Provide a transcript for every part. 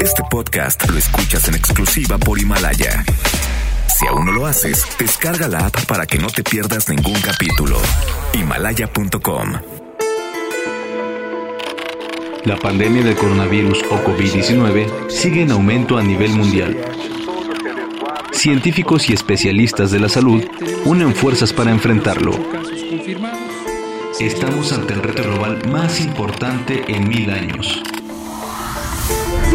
Este podcast lo escuchas en exclusiva por Himalaya. Si aún no lo haces, descarga la app para que no te pierdas ningún capítulo. Himalaya.com. La pandemia del coronavirus o COVID-19 sigue en aumento a nivel mundial. Científicos y especialistas de la salud unen fuerzas para enfrentarlo. Estamos ante el reto global más importante en mil años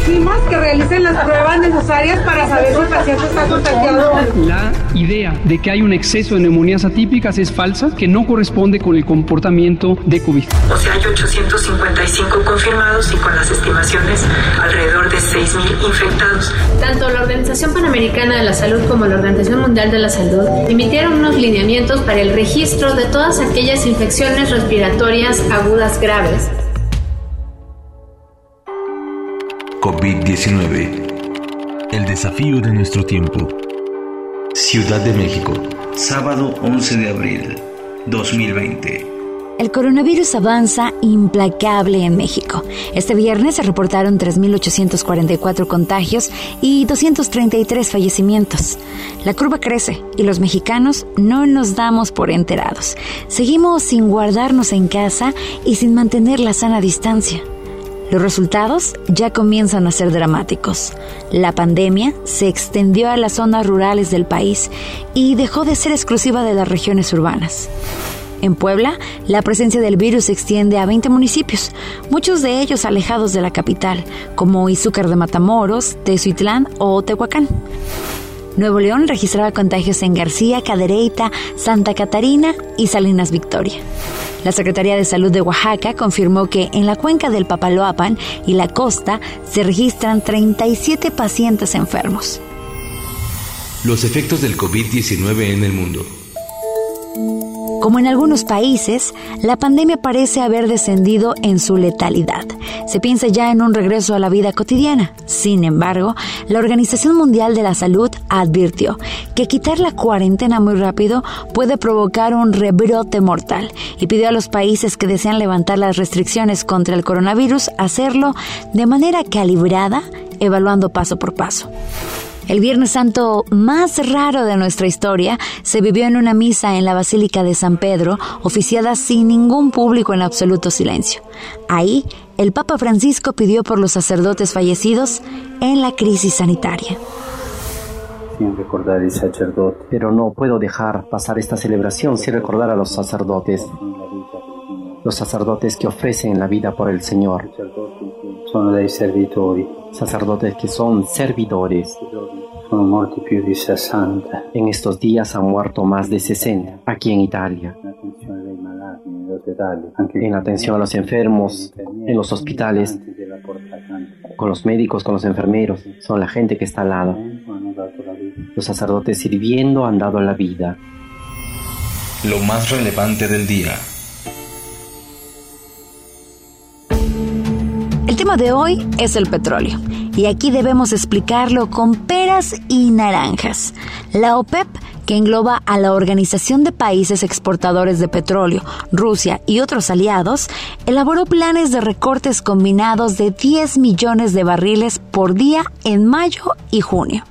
exigimos que realicen las pruebas necesarias para saber si el paciente está contagiado. La idea de que hay un exceso de neumonías atípicas es falsa, que no corresponde con el comportamiento de COVID. O sea, hay 855 confirmados y con las estimaciones alrededor de 6.000 infectados. Tanto la Organización Panamericana de la Salud como la Organización Mundial de la Salud emitieron unos lineamientos para el registro de todas aquellas infecciones respiratorias agudas graves COVID-19. El desafío de nuestro tiempo. Ciudad de México. Sábado 11 de abril 2020. El coronavirus avanza implacable en México. Este viernes se reportaron 3.844 contagios y 233 fallecimientos. La curva crece y los mexicanos no nos damos por enterados. Seguimos sin guardarnos en casa y sin mantener la sana distancia. Los resultados ya comienzan a ser dramáticos. La pandemia se extendió a las zonas rurales del país y dejó de ser exclusiva de las regiones urbanas. En Puebla, la presencia del virus se extiende a 20 municipios, muchos de ellos alejados de la capital, como Izúcar de Matamoros, Tezuitlán o Tehuacán. Nuevo León registraba contagios en García, Cadereyta, Santa Catarina y Salinas Victoria. La Secretaría de Salud de Oaxaca confirmó que en la cuenca del Papaloapan y la costa se registran 37 pacientes enfermos. Los efectos del COVID-19 en el mundo. Como en algunos países, la pandemia parece haber descendido en su letalidad. Se piensa ya en un regreso a la vida cotidiana. Sin embargo, la Organización Mundial de la Salud advirtió que quitar la cuarentena muy rápido puede provocar un rebrote mortal y pidió a los países que desean levantar las restricciones contra el coronavirus hacerlo de manera calibrada, evaluando paso por paso. El Viernes Santo más raro de nuestra historia se vivió en una misa en la Basílica de San Pedro, oficiada sin ningún público en absoluto silencio. Ahí, el Papa Francisco pidió por los sacerdotes fallecidos en la crisis sanitaria. Sin recordar al sacerdote. Pero no puedo dejar pasar esta celebración sin recordar a los sacerdotes. Los sacerdotes que ofrecen la vida por el Señor. Son dei servitori. Sacerdotes que son servidores. En estos días han muerto más de 60 aquí en Italia. En atención a los enfermos, en los hospitales, con los médicos, con los enfermeros, son la gente que está al lado. Los sacerdotes sirviendo han dado la vida. Lo más relevante del día. El tema de hoy es el petróleo y aquí debemos explicarlo con peras y naranjas. La OPEP, que engloba a la Organización de Países Exportadores de Petróleo, Rusia y otros aliados, elaboró planes de recortes combinados de 10 millones de barriles por día en mayo y junio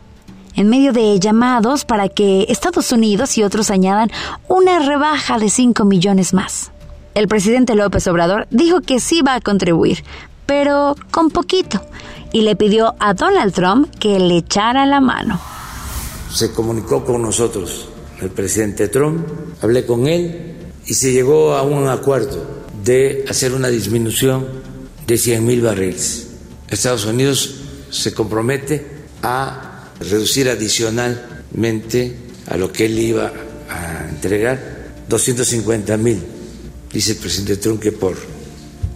en medio de llamados para que Estados Unidos y otros añadan una rebaja de 5 millones más. El presidente López Obrador dijo que sí va a contribuir, pero con poquito, y le pidió a Donald Trump que le echara la mano. Se comunicó con nosotros el presidente Trump, hablé con él y se llegó a un acuerdo de hacer una disminución de 100 mil barriles. Estados Unidos se compromete a reducir adicionalmente a lo que él iba a entregar 250 mil, dice el presidente Trump que por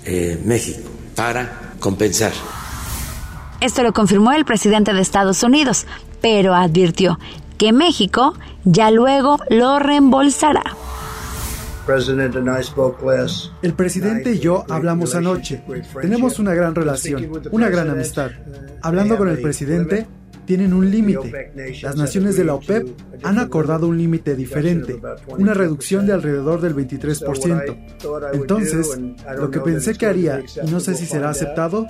eh, México, para compensar esto lo confirmó el presidente de Estados Unidos, pero advirtió que México ya luego lo reembolsará. El presidente y yo hablamos anoche. Tenemos una gran relación, una gran amistad. Hablando con el presidente, tienen un límite. Las naciones de la OPEP han acordado un límite diferente, una reducción de alrededor del 23%. Entonces, lo que pensé que haría, y no sé si será aceptado,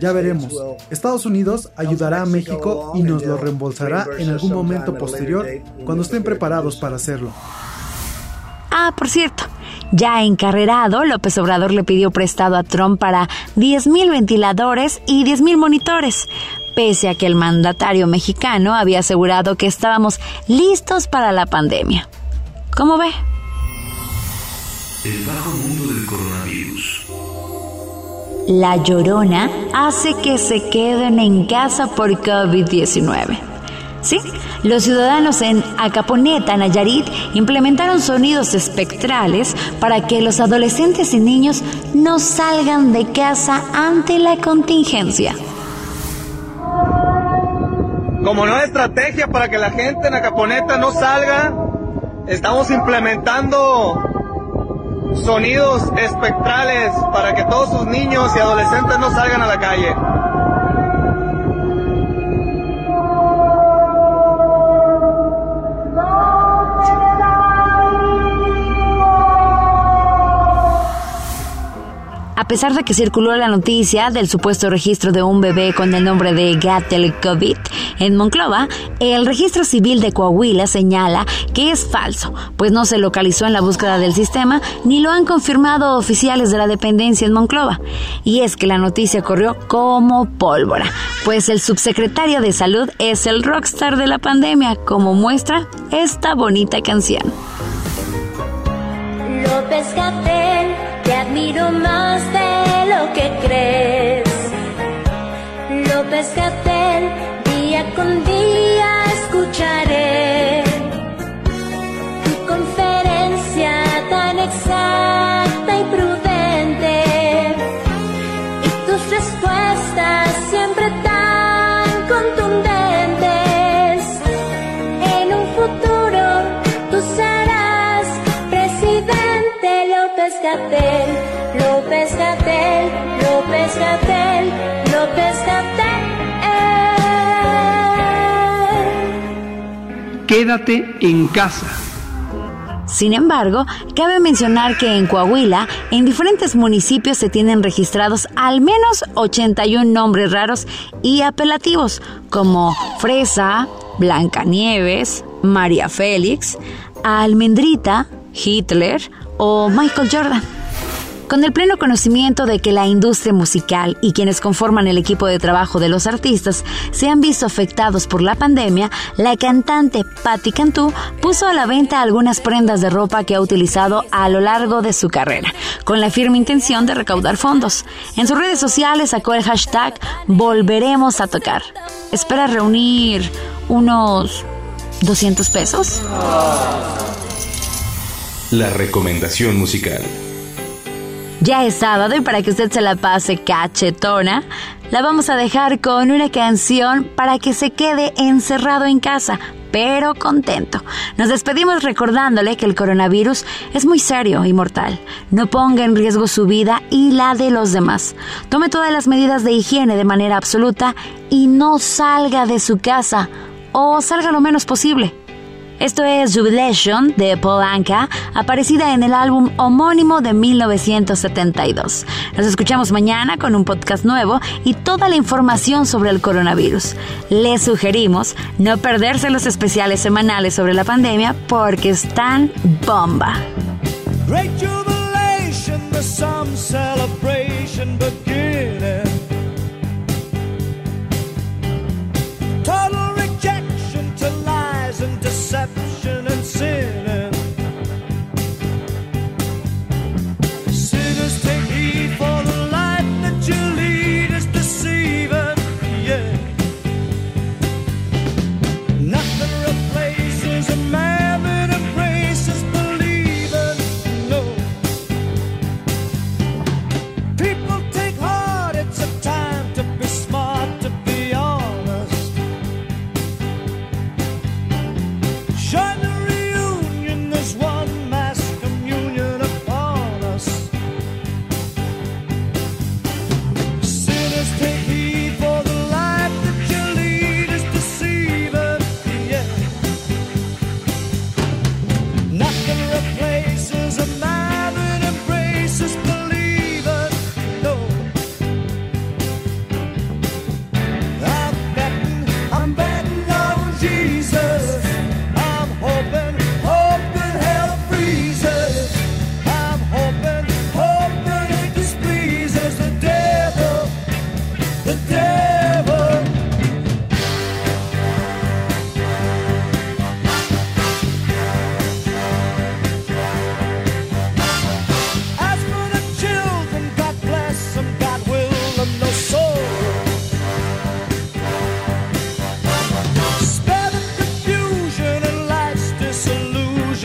ya veremos. Estados Unidos ayudará a México y nos lo reembolsará en algún momento posterior cuando estén preparados para hacerlo. Ah, por cierto, ya encarrerado, López Obrador le pidió prestado a Trump para 10.000 ventiladores y 10.000 monitores, pese a que el mandatario mexicano había asegurado que estábamos listos para la pandemia. ¿Cómo ve? El bajo mundo del coronavirus. La llorona hace que se queden en casa por COVID-19. Sí, los ciudadanos en Acaponeta, Nayarit, implementaron sonidos espectrales para que los adolescentes y niños no salgan de casa ante la contingencia. Como nueva estrategia para que la gente en Acaponeta no salga, estamos implementando sonidos espectrales para que todos sus niños y adolescentes no salgan a la calle. Pesar de que circuló la noticia del supuesto registro de un bebé con el nombre de Gatel COVID en Monclova, el registro civil de Coahuila señala que es falso, pues no se localizó en la búsqueda del sistema ni lo han confirmado oficiales de la dependencia en Monclova. Y es que la noticia corrió como pólvora, pues el subsecretario de Salud es el rockstar de la pandemia, como muestra esta bonita canción. López Gatel te admiro más de lo que crees. López Gatel, día con día Gatel, López Gatel, López Gatel, López Gatel. Quédate en casa. Sin embargo, cabe mencionar que en Coahuila, en diferentes municipios se tienen registrados al menos 81 nombres raros y apelativos, como Fresa, Blancanieves, María Félix, Almendrita, Hitler o Michael Jordan. Con el pleno conocimiento de que la industria musical y quienes conforman el equipo de trabajo de los artistas se han visto afectados por la pandemia, la cantante Patti Cantú puso a la venta algunas prendas de ropa que ha utilizado a lo largo de su carrera, con la firme intención de recaudar fondos. En sus redes sociales sacó el hashtag Volveremos a tocar. Espera reunir unos 200 pesos. La recomendación musical. Ya es sábado y para que usted se la pase cachetona, la vamos a dejar con una canción para que se quede encerrado en casa, pero contento. Nos despedimos recordándole que el coronavirus es muy serio y mortal. No ponga en riesgo su vida y la de los demás. Tome todas las medidas de higiene de manera absoluta y no salga de su casa o salga lo menos posible. Esto es Jubilation de Paul Anka, aparecida en el álbum homónimo de 1972. Nos escuchamos mañana con un podcast nuevo y toda la información sobre el coronavirus. Les sugerimos no perderse los especiales semanales sobre la pandemia porque están bomba. Great jubilation, the celebration beginning.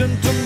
listen to me.